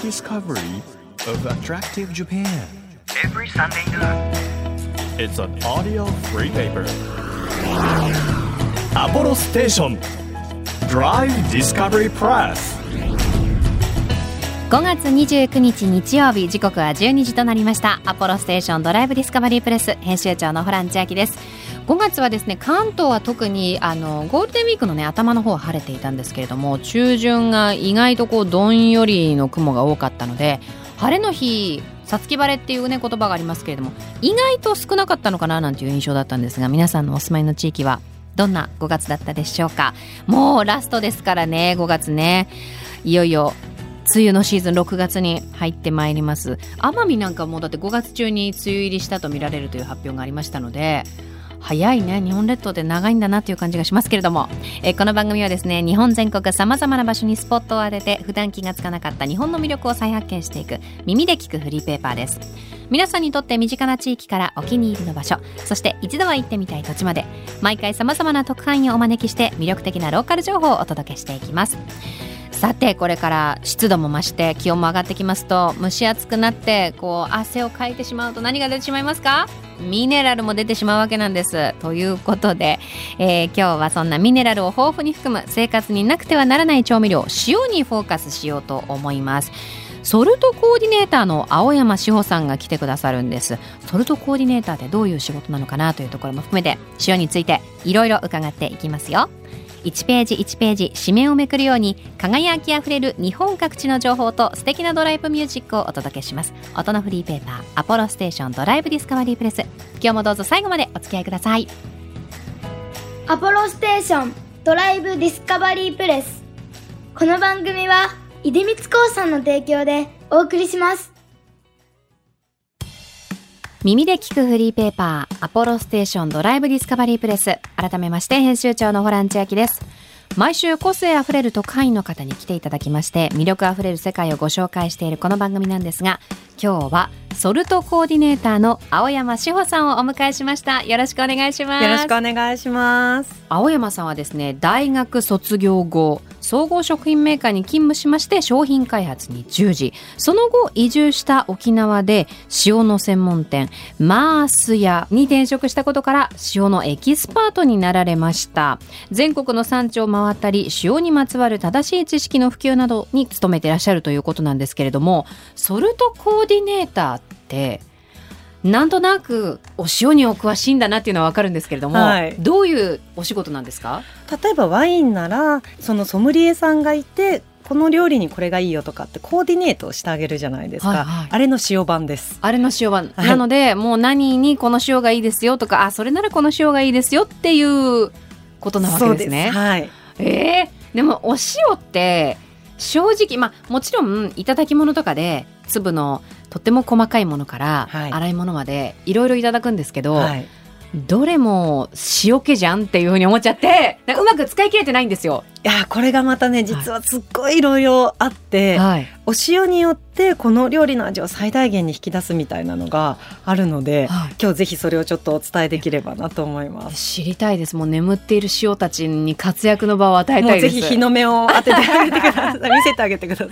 discovery of attractive Japan. every Sunday noon. It's an audio free paper. Apollo Station Drive Discovery Press. 5月29日日曜日時刻は12時となりましたアポロステーションドライブディスカバリープレス編集長のホラン千秋です5月はですね関東は特にあのゴールデンウィークのね頭の方は晴れていたんですけれども中旬が意外とこうどんよりの雲が多かったので晴れの日さつき晴れっていうね言葉がありますけれども意外と少なかったのかななんていう印象だったんですが皆さんのお住まいの地域はどんな5月だったでしょうか？もうラストですからね5月ね。いよいよ梅雨のシーズン6月に入ってまいります。奄美なんかもうだって5月中に梅雨入りしたと見られるという発表がありましたので早いね。日本列島で長いんだなという感じがしますけれども。えこの番組はですね日本全国さまざまな場所にスポットを当てて普段気がつかなかった日本の魅力を再発見していく耳で聞くフリーペーパーです。皆さんにとって身近な地域からお気に入りの場所そして一度は行ってみたい土地まで毎回さまざまな特派員をお招きして魅力的なローカル情報をお届けしていきます。さてこれから湿度も増して気温も上がってきますと蒸し暑くなってこう汗をかいてしまうと何が出てしまいますか？ミネラルも出てしまうわけなんです。ということで、えー今日はそんなミネラルを豊富に含む生活になくてはならない調味料塩にフォーカスしようと思います。ソルトコーディネーターの青山志保さんが来てくださるんです。ソルトコーディネーターってどういう仕事なのかなというところも含めて塩についていろいろ伺っていきますよ。1ページ1ページ紙面をめくるように輝きあふれる日本各地の情報と素敵なドライブミュージックをお届けします。音のフリーペーパーアポロステーションドライブディスカバリープレス。今日もどうぞ最後までお付き合いください。アポロステーションドライブディスカバリープレス。この番組は出光興産の提供でお送りします。耳で聞くフリーペーパーアポロステーションドライブディスカバリープレス。改めまして編集長のホラン千秋です。毎週個性あふれる特派員の方に来ていただきまして魅力あふれる世界をご紹介しているこの番組なんですが今日はソルトコーディネーターの青山志保さんをお迎えしました。よろしくお願いします。よろしくお願いします。青山さんはですね大学卒業後総合食品メーカーに勤務しまして商品開発に従事。その後移住した沖縄で塩の専門店マース屋に転職したことから塩のエキスパートになられました。全国の産地を回ったり塩にまつわる正しい知識の普及などに努めてらっしゃるということなんですけれどもソルトコーディネーターってなんとなくお塩にお詳しいんだなっていうのはわかるんですけれども、はい。どういうお仕事なんですか？例えばワインならそのソムリエさんがいてこの料理にこれがいいよとかってコーディネートをしてあげるじゃないですか、はいはいあれの塩版です。あれの塩は、い。なのでもう何にこの塩がいいですよとかあそれならこの塩がいいですよっていうことなわけですね。はい。えーでもお塩って正直まあもちろんいただき物とかで粒のとっても細かいものからはい粗いものまでいろいろいただくんですけど、はい。どれも塩気じゃんっていうふうに思っちゃってうまく使い切れてないんですよ。いやこれがまたね実はすっごいいろいろあって、はい、お塩によってこの料理の味を最大限に引き出すみたいなのがあるので、はい今日ぜひそれをちょっとお伝えできればなと思います。知りたいですもう眠っている塩たちに活躍の場を与えもたいですうぜひ日の目を当ててあげてください。見せてあげてください。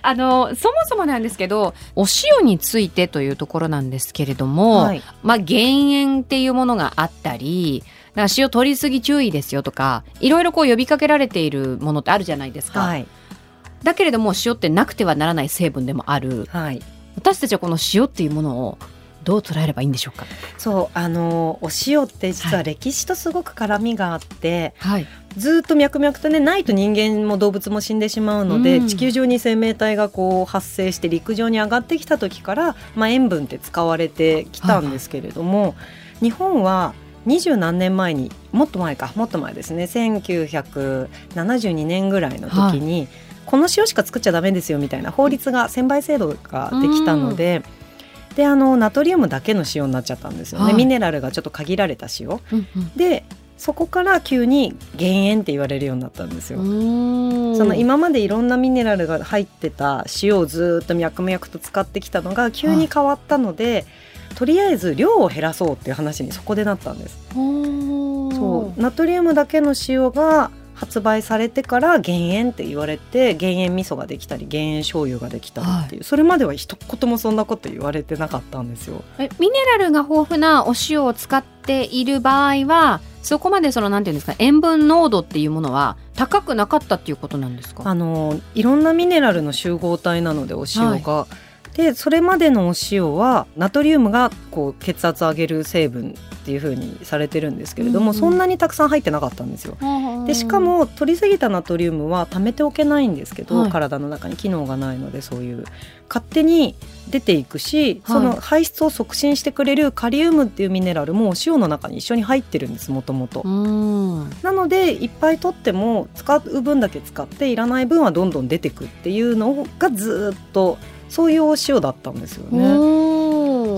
あのそもそもなんですけどお塩についてというところなんですけれども、はいまあ減塩っていうものがあったりだから塩取りすぎ注意ですよとかいろいろこう呼びかけられているものってあるじゃないですか、はい。だけれども塩ってなくてはならない成分でもある。はい。私たちはこの塩っていうものをどう捉えればいいんでしょうか？そうあのお塩って実は歴史とすごく絡みがあって、はい。ずっと脈々とねないと人間も動物も死んでしまうので、うん。地球上に生命体がこう発生して陸上に上がってきた時から、まあ、塩分って使われてきたんですけれども、日本は二十何年前にもっと前かもっと前ですね。1972年ぐらいの時に、この塩しか作っちゃダメですよみたいな法律が専売制度ができたので。であのナトリウムだけの塩になっちゃったんですよね、はい。ミネラルがちょっと限られた塩。うんうん。でそこから急に減塩って言われるようになったんですよ。その今までいろんなミネラルが入ってた塩をずっと脈々と使ってきたのが急に変わったので、とりあえず量を減らそうっていう話にそこでなったんです。そうナトリウムだけの塩が発売されてから減塩って言われて減塩味噌ができたり減塩醤油ができたりっていう、それまでは一言もそんなこと言われてなかったんですよ。えミネラルが豊富なお塩を使っている場合はそこまでそのなんていうんですか塩分濃度っていうものは高くなかったっていうことなんですか？あのいろんなミネラルの集合体なのでお塩が。でそれまでのお塩はナトリウムがこう血圧上げる成分っていう風にされてるんですけれども、うんうん。そんなにたくさん入ってなかったんですよ。でしかも取りすぎたナトリウムは貯めておけないんですけど、はい。体の中に機能がないのでそういう。勝手に出ていくし、その排出を促進してくれるカリウムっていうミネラルもお塩の中に一緒に入ってるんですもともとう。ん。なのでいっぱい取っても使う分だけ使っていらない分はどんどん出てくっていうのがずっとそういうお塩だったんですよね。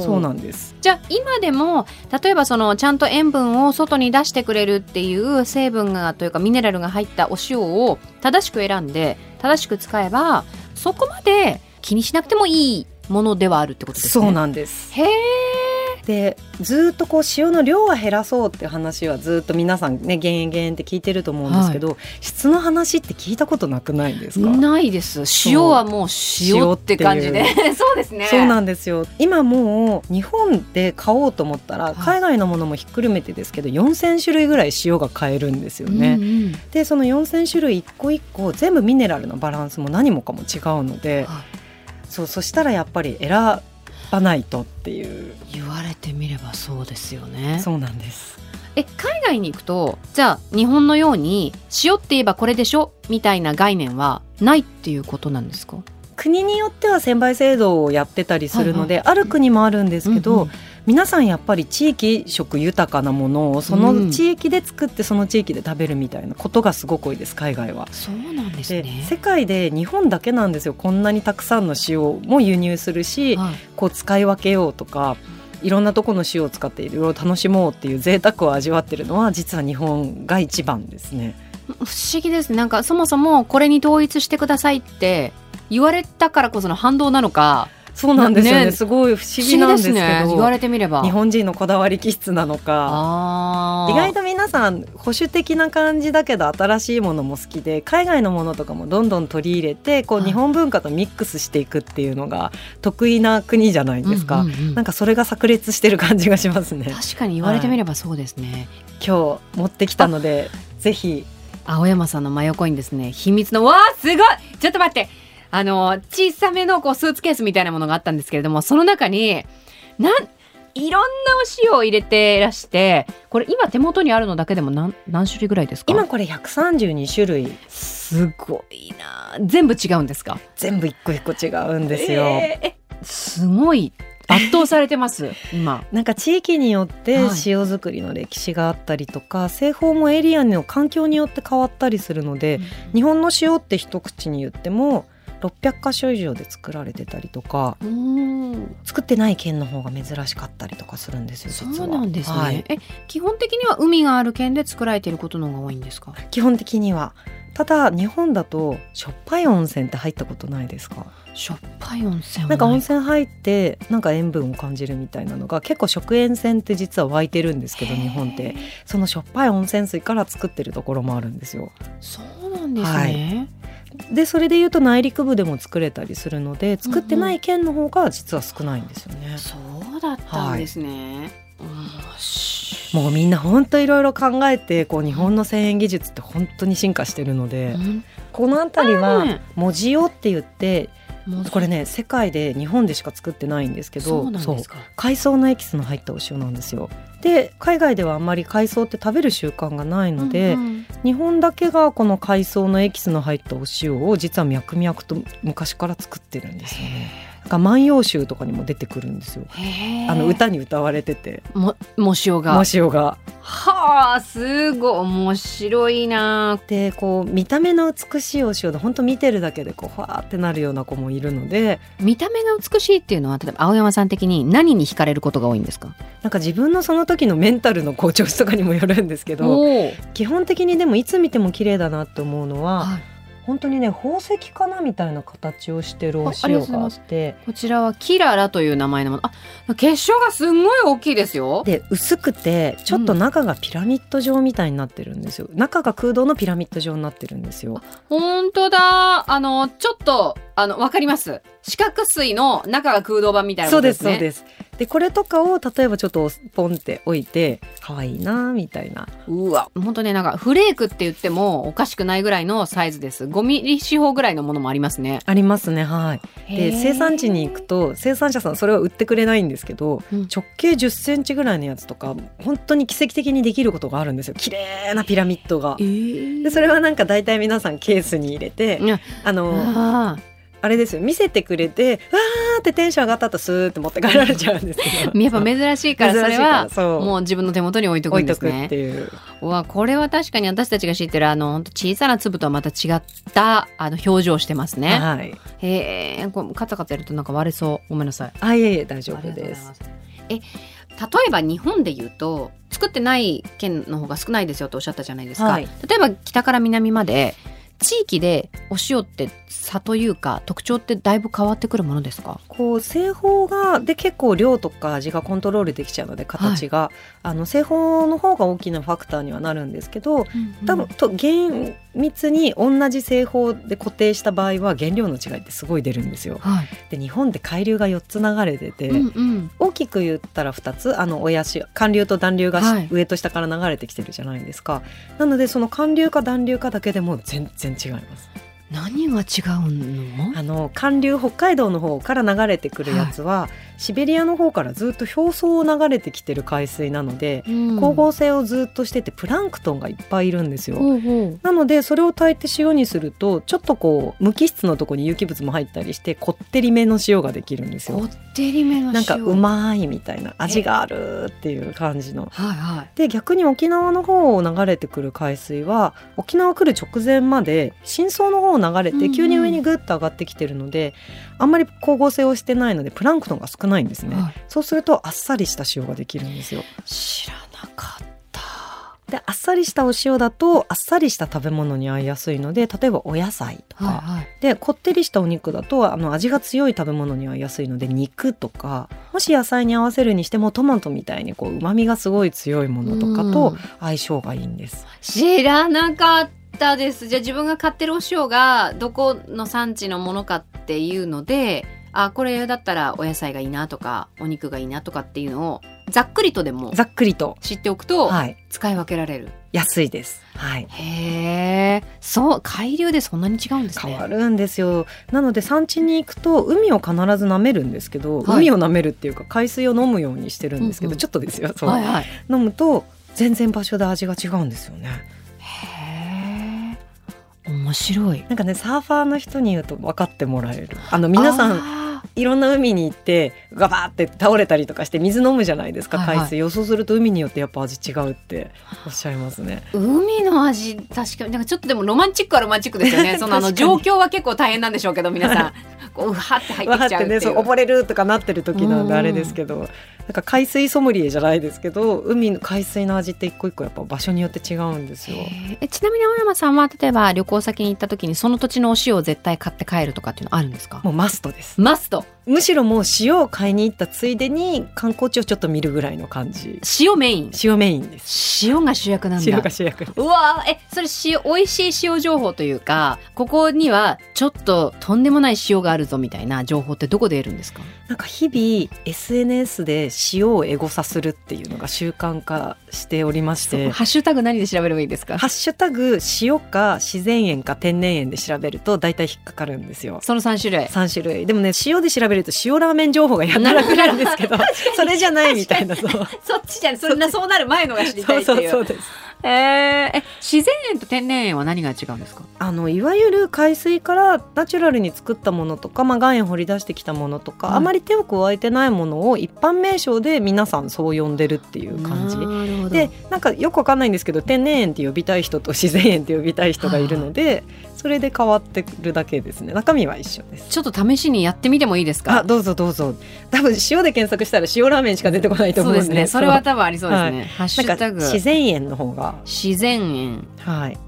そうなんです。じゃあ今でも例えばそのちゃんと塩分を外に出してくれるっていう成分がというかミネラルが入ったお塩を正しく選んで正しく使えばそこまで気にしなくてもいいものではあるってことですね。そうなんです。へえ。でずっとこう塩の量は減らそうって話はずっと皆さんね減塩減塩って聞いてると思うんですけど、質の話って聞いたことなくないですか？ないです。塩はもう塩って感じで。そうですね。そうなんですよ。今もう日本で買おうと思ったらい。海外のものもひっくるめてですけど4,000種類ぐらい塩が買えるんですよね。うんうん。でその4,000種類一個一個全部ミネラルのバランスも何もかも違うので、はい。そうそしたらやっぱり選ばないとっていう言われてみればそうですよね。そうなんです。え海外に行くとじゃあ日本のように塩って言えばこれでしょみたいな概念はないっていうことなんですか？国によっては専売制度をやってたりするので、ある国もあるんですけど、うんうん皆さんやっぱり地域食豊かなものをその地域で作ってその地域で食べるみたいなことがすごく多いです海外は。そうなんですでね。世界で日本だけなんですよこんなにたくさんの塩も輸入するし、はいこう使い分けようとかいろんなとこの塩を使っていろいろ楽しもうっていう贅沢を味わってるのは実は日本が一番ですね。不思議ですねなんかそもそもこれに統一してくださいって言われたからこその反動なのかそうなんですよね。ねすごい不思議なんですけど。ね。言われてみれば。日本人のこだわり気質なのか。意外と皆さん保守的な感じだけど新しいものも好きで海外のものとかもどんどん取り入れてこうはい。日本文化とミックスしていくっていうのが得意な国じゃないですか、うんうんうん。なんかそれが炸裂してる感じがしますね。確かに言われてみればそうですね、今日持ってきたのでぜひ青山さんの真横にですね秘密のわあすごい！ちょっと待ってあの小さめのこうスーツケースみたいなものがあったんですけれどもその中になんいろんなお塩を入れてらしてこれ今手元にあるのだけでも何何種類ぐらいですか？今これ132種類。すごいな。全部違うんですか？全部一個一個違うんですよ、えーえすごい。圧倒されてます 今。なんか地域によってはい。塩作りの歴史があったりとか、製法もエリアの環境によって変わったりするので、日本の塩って一口に言っても600箇所以上で作られてたりとかうん。作ってない県の方が珍しかったりとかするんですよ実は。そうなんですね、はい。え基本的には海がある県で作られていることの方が多いんですか？基本的には。ただ日本だとしょっぱい温泉って入ったことないですか？しょっぱい温泉はなんか温泉入ってなんか塩分を感じるみたいなのが結構食塩泉って実は湧いてるんですけど日本って。そのしょっぱい温泉水から作ってるところもあるんですよ。そうなんですね、でそれでいうと内陸部でも作れたりするので作ってない県の方が実は少ないんですよね、そうだったんですね、よしもうみんな本当いろいろ考えてこう日本の製塩技術って本当に進化してるので、うん。この辺りうんは文字用って言ってこれね世界で日本でしか作ってないんですけど海藻のエキスの入ったお塩なんですよ。で海外ではあんまり海藻って食べる習慣がないので、うんうん日本だけがこの海藻のエキスの入ったお塩を実は脈々と昔から作ってるんですよね。なんか万葉集とかにも出てくるんですよ。あの歌に歌われてて、もも塩が。も塩が。はあすごい面白いな。でこう見た目の美しいお塩で本当見てるだけでこうファーってなるような子もいるので。見た目が美しいっていうのは例えば青山さん的に何に惹かれることが多いんですか？なんか自分のその時のメンタルの好調子とかにもよるんですけど基本的にでもいつ見ても綺麗だなって思うのははい本当にね宝石かなみたいな形をしてるお塩があって。こちらはキララという名前のもの。あ結晶がすんごい大きいですよ。で薄くてちょっと中がピラミッド状みたいになってるんですよ、中が空洞のピラミッド状になってるんですよ。本当だ。あのちょっとあのわかります。四角錐の中が空洞版みたいなそうですそうです。でこれとかを例えばちょっとポンって置いて可愛いなみたいな。うわ本当ねなんかフレークって言ってもおかしくないぐらいのサイズです。5ミリ四方ぐらいのものもありますね。ありますねはい。で生産地に行くと生産者さんそれは売ってくれないんですけどうん。直径1 0センチぐらいのやつとか本当に奇跡的にできることがあるんですよ。綺麗なピラミッドが。え。ー。でそれはなんか大体皆さんケースに入れてあのああれですよ。見せてくれてわーってテンション上がった後スーって持って帰られちゃうんですけど。ー やっぱ珍しいからそれはもう自分の手元に置いとくんですね。うう。わこれは確かに私たちが知ってるあの小さな粒とはまた違ったあの表情をしてますね。はい。へえカタカタやるとなんか割れそう。ごめんなさい。あいえいえ大丈夫です。え例えば日本で言うと作ってない県の方が少ないですよとおっしゃったじゃないですか。はい。例えば北から南まで地域でお塩って差というか特徴ってだいぶ変わってくるものですか？こう製法がで結構量とか味がコントロールできちゃうので形が、あの製法の方が大きなファクターにはなるんですけど多分と厳密に同じ製法で固定した場合は原料の違いってすごい出るんですよ。はい。で日本って海流が4つ流れてて、うんうん。大きく言ったら2つあの親潮寒流と暖流がし、はい上と下から流れてきてるじゃないですかなのでその寒流か暖流かだけでも全然違います何が違うの？あの寒流北海道の方から流れてくるやつは、シベリアの方からずっと表層を流れてきてる海水なので、うん光合成をずっとしててプランクトンがいっぱいいるんですよ。ほうほう。なのでそれを炊いて塩にするとちょっとこう無機質のとこに有機物も入ったりしてこってりめの塩ができるんですよこ。ってりめの塩。なんかうまいみたいな味があるっていう感じの。はいはい。で逆に沖縄の方を流れてくる海水は沖縄来る直前まで深層の方を流れうんうんて急に上にグッと上がってきてるので、あんまり光合成をしてないのでプランクトンが少ないんですね、はいそうするとあっさりした塩ができるんですよ知らなかった。であっさりしたお塩だとあっさりした食べ物に合いやすいので例えばお野菜とか、はいはい。でこってりしたお肉だとあの味が強い食べ物に合いやすいので肉とかもし野菜に合わせるにしてもトマトみたいにこう旨味がすごい強いものとかうとん相性がいいんです。知らなかったです。じゃあ自分が買ってるお塩がどこの産地のものかっていうので、あこれだったらお野菜がいいなとかお肉がいいなとかっていうのをざっくりとでもざっくりと、知っておくとはい、使い分けられる。安いです。はい。へえ。そう海流でそんなに違うんですね。変わるんですよなので産地に行くと海を必ず舐めるんですけど、はい海を舐めるっていうか海水を飲むようにしてるんですけど、うんうんちょっとですよそう、はいはい。飲むと全然場所で味が違うんですよね。面白い。なんかねサーファーの人に言うと分かってもらえる。あの皆さんんいろんな海に行ってガバーって倒れたりとかして水飲むじゃないですかはいはい。海水、予想すると海によってやっぱ味違うっておっしゃいますね。海の味確かに。なんかちょっとでもロマンチックはロマンチックですよね。そのあの状況は結構大変なんでしょうけど皆さん。こううはって入ってきちゃうってね溺れるとかなってる時なんでうんあれですけど、なんか海水ソムリエじゃないですけど海の海水の味って一個一個やっぱ場所によって違うんですよ。えちなみに青山さんは例えば旅行先に行った時にその土地のお塩を絶対買って帰るとかっていうのあるんですか？もうマストです。マスト。むしろもう塩を買いに行ったついでに観光地をちょっと見るぐらいの感じ。塩メイン。塩メインです。塩が主役なん塩だが主役うわー。えそれ塩美味しい塩情報というかここにはちょっととんでもない塩があるぞみたいな情報ってどこで得るんですか？なんか日々 SNS で塩をエゴサするっていうのが習慣化しておりまして。ハッシュタグ何で調べればいいですか？ハッシュタグ塩か自然塩か天然塩で調べると大体引っかかるんですよ。その3種類。3種類。でもね塩で調べると塩ラーメン情報がやたらくるんですけど それじゃないみたいなそう。そっちじゃん。そんなそうなる前のが知りたそいうっていうそうそうですえー。え自然塩と天然塩は何が違うんですか？あのいわゆる海水からナチュラルに作ったものとか、まあ、岩塩掘り出してきたものとか、はい。あまり手を加えてないものを一般名称で皆さんそう呼んでるっていう感じ。でなんかよくわかんないんですけど天然塩って呼びたい人と自然塩って呼びたい人がいるので、それで変わってるだけですね。中身は一緒です。ちょっと試しにやってみてもいいですか？あどうぞどうぞ。多分塩で検索したら塩ラーメンしか出てこないと思うんで。そうですね。それは。多分ありそうですね、ハッシュタグ。自然塩の方が。自然塩。はい。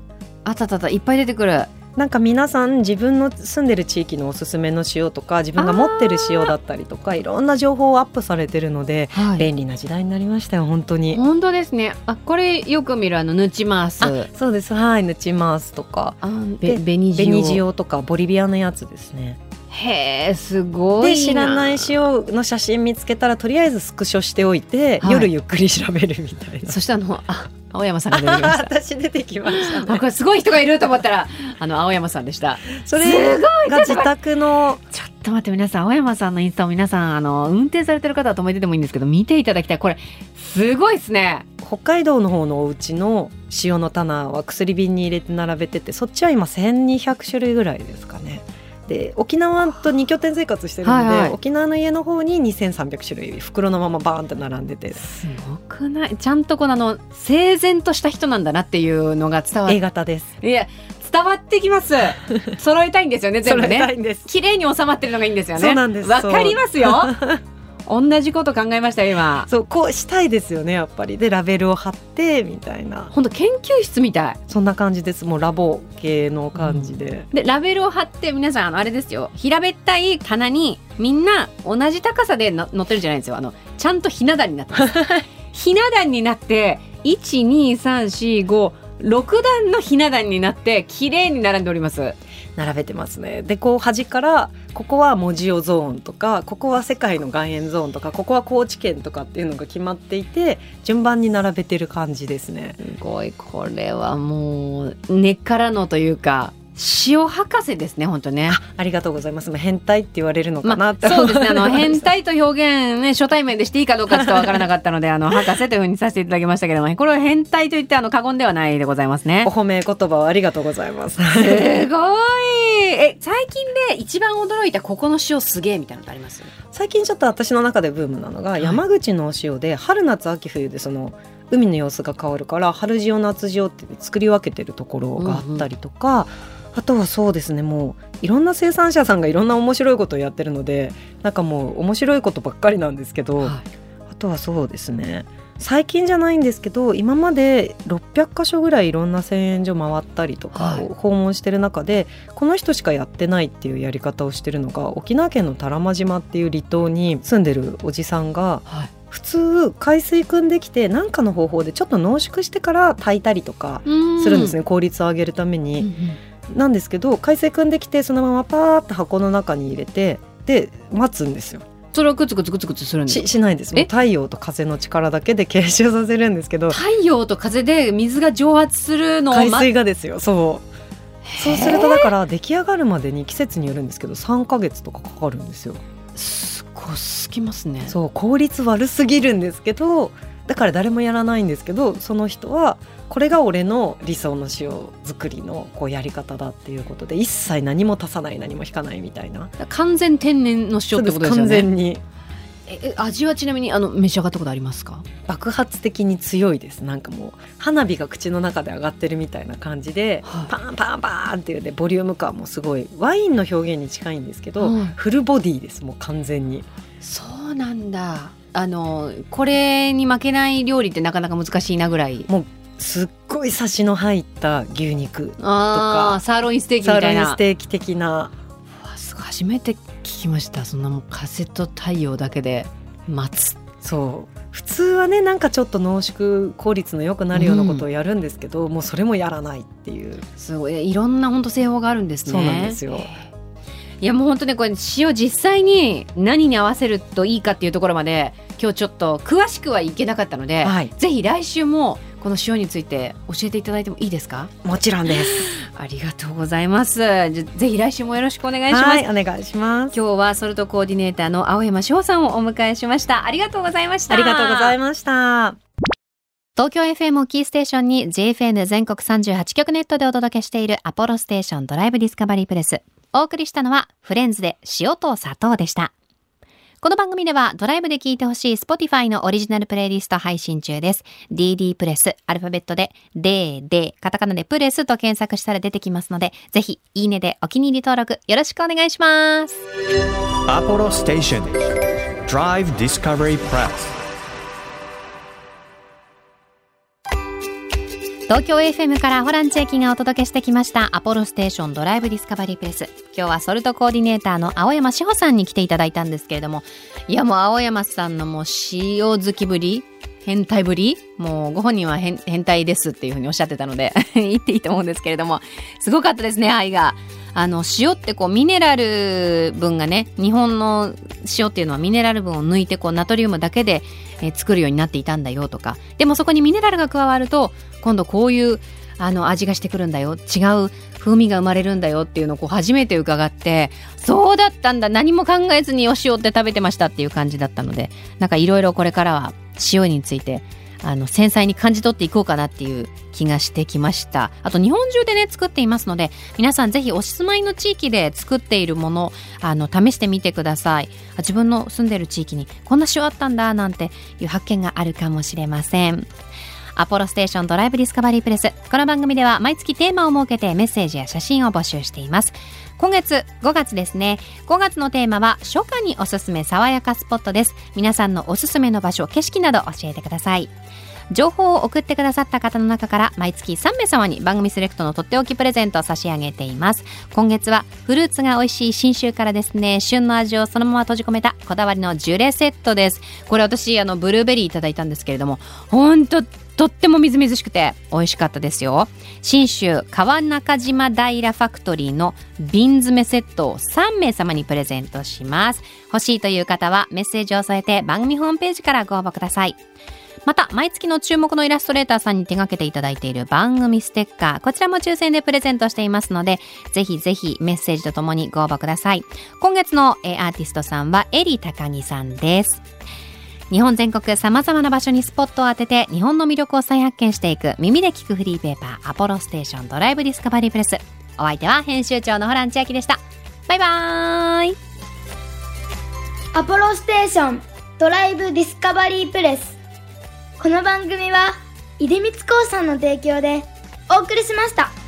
あったあったあった。いっぱい出てくるなんか皆さん自分の住んでる地域のおすすめの塩とか自分が持ってる塩だったりとかいろんな情報をアップされてるので、はい。便利な時代になりましたよ本当に。本当ですね。あこれよく見るあのヌチマースあそうです。はいヌチマースとか。ベベニジオとかボリビアのやつですね。へえすごいな。で知らない塩の写真見つけたらとりあえずスクショしておいて、はい。夜ゆっくり調べるみたいな。そしてあのあ青山さんが出てきました。私出てきましたあね。これすごい人がいると思ったらあの青山さんでした。そすごいれが自宅のちょっと待って皆さん青山さんのインスタを皆さんあの運転されてる方は止めててもいいんですけど見ていただきたい。これすごいですね。北海道の方のお家の塩の棚は薬瓶に入れて並べててそっちは今1200種類ぐらいですかね。で沖縄と2拠点生活してるので、はいはい。沖縄の家の方に2300種類袋のままバーンって並んでて。すごくない？ちゃんとこのあの整然とした人なんだなっていうのが伝わっ A 型です。いや伝わってきます。揃えたいんですよね全部揃えたねいんです。綺麗に収まってるのがいいんですよね。そうなんです。わかりますよ 同じこと考えましたよ今。そうこうしたいですよねやっぱり。でラベルを貼ってみたいな。本当研究室みたい。そんな感じです。もうラボ系の感じで、でラベルを貼って皆さんあのあれですよ。平べったい棚にみんな同じ高さでの乗ってるんじゃないんですよ。あのちゃんとひな壇になって ひな壇になって12345 6段のひな壇になって綺麗に並んでおります。並べてますね。でこう端からここは文字オゾーンとかここは世界の岩塩ゾーンとかここは高知県とかっていうのが決まっていて順番に並べてる感じですね。すごい。これはもう根っからのというか塩博士ですね本当ね。ありがとうございます。まあ変態って言われるのかまあ、なって、そうですねあの変態と表現ね初対面でしていいかどうかちょっとわからなかったのであの博士というふうにさせていただきましたけどもこれは変態といってあの過言ではないでございますね。お褒め言葉をありがとうございます。すごい。え最近で一番驚いたここの塩すげえみたいなのってあります？最近ちょっと私の中でブームなのが、い。山口のお塩で春夏秋冬でその海の様子が変わるから春塩夏塩って作り分けてるところがあったりとか、あとはそうですねもういろんな生産者さんがいろんな面白いことをやってるのでなんかもう面白いことばっかりなんですけど、はい。あとはそうですね。最近じゃないんですけど今まで600箇所ぐらいいろんな製塩所回ったりとか訪問してる中で、この人しかやってないっていうやり方をしてるのが沖縄県の多良間島っていう離島に住んでるおじさんがはい。普通海水汲んできて何かの方法でちょっと濃縮してから炊いたりとかするんですね、効率を上げるために。うんうんなんですけど海水汲んできてそのままパーッと箱の中に入れてで待つんですよ。それをグツグツグツグツするんですししないです太陽と風の力だけで結集させるんですけど。太陽と風で水が蒸発するのを海待水がですよそう。そうするとだから出来上がるまでに季節によるんですけど3ヶ月とかかかるんですよ。すごいすきますね。そう効率悪すぎるんですけどだから誰もやらないんですけどその人はこれが俺の理想の塩作りのこうやり方だっていうことで一切何も足さない何も引かないみたいな。完全天然の塩ってことですよ完ね全に。ええ味はちなみにあの召し上がったことありますか？爆発的に強いです。なんかもう花火が口の中で上がってるみたいな感じで、はい。パンパンパンっていうねボリューム感もすごいワインの表現に近いんですけど、はい。フルボディですもう完全に。そうなんだ。あのこれに負けない料理ってなかなか難しいなぐらいすっごいサシの入った牛肉ああサーロインステーキみサーロインたいなステーキ的な。初めて聞きました。そんなもう風と太陽だけで。待つ。そう。普通はねなんかちょっと濃縮効率の良くなるようなことをやるんですけど、もうそれもやらないっていう。すごい。いろんな本当製法があるんですね。そうなんですよ。いやもう本当ねこれ塩実際に何に合わせるといいかっていうところまで今日ちょっと詳しくはいけなかったので、はい。ぜひ来週もこの塩について教えていただいてもいいですか？もちろんです。ありがとうございます。じゃぜひ来週もよろしくお願いします、はいお願いします。今日はソルトコーディネーターの青山翔さんをお迎えしました。ありがとうございました。ありがとうございまました。東京 FM をキーステーションに JFN 全国38局ネットでお届けしているアポロステーションドライブディスカバリープレス。お送りしたのはフレンズで塩と砂糖でしたこの番組ではドライブで聴いてほしい Spotify のオリジナルプレイリスト配信中です。DD プレス、アルファベットで DD、カタカナでプレスと検索したら出てきますので、ぜひ、いいねでお気に入り登録よろしくお願いします。アポロステーション Drive Discovery Press 東京 FM からホランチェキがお届けしてきました。アポロステーションドライブディスカバリープレス。今日はソルトコーディネーターの青山志保さんに来ていただいたんですけれども。いやもう青山さんのもう塩好きぶり。変態ぶり。もうご本人は変変態ですっていうふうにおっしゃってたので。言っていいと思うんですけれども。すごかったですね愛が。あの塩ってこうミネラル分がね日本の塩っていうのはミネラル分を抜いてこうナトリウムだけで、えー作るようになっていたんだよとか。でもそこにミネラルが加わると今度こういうあの味がしてくるんだよ。違う風味が生まれるんだよっていうのをこう初めて伺ってそうだったんだ。何も考えずにお塩って食べてましたっていう感じだったのでなんかいろいろこれからは塩についてあの繊細に感じ取っていこうかなっていう気がしてきました。あと日本中でね作っていますので皆さんぜひお住まいの地域で作っているものあの試してみてください。自分の住んでる地域にこんな塩あったんだなんていう発見があるかもしれません。アポロステーションドライブディスカバリープレス。この番組では毎月テーマを設けてメッセージや写真を募集しています。今月5月ですね。5月のテーマは初夏におすすめ爽やかスポットです。皆さんのおすすめの場所景色など教えてください。情報を送ってくださった方の中から毎月3名様に番組セレクトのとっておきプレゼントを差し上げています。今月はフルーツが美味しい新州からですね。旬の味をそのまま閉じ込めたこだわりのジュレセットです。これ私あのブルーベリーいただいたんですけれども本当とってもみずみずしくて美味しかったですよ。信州川中島平ファクトリーの瓶詰めセットを3名様にプレゼントします。欲しいという方はメッセージを添えて番組ホームページからご応募ください。また毎月の注目のイラストレーターさんに手掛けていただいている番組ステッカーこちらも抽選でプレゼントしていますのでぜひぜひメッセージとともにご応募ください。今月のアーティストさんはエリ高木さんです。日本全国さまざまな場所にスポットを当てて日本の魅力を再発見していく耳で聞くフリーペーパーアポロステーションドライブディスカバリープレスお相手は編集長のホラン千秋でした。バイバーイ。アポロステーションドライブディスカバリープレス。この番組は出光興産の提供でお送りしました。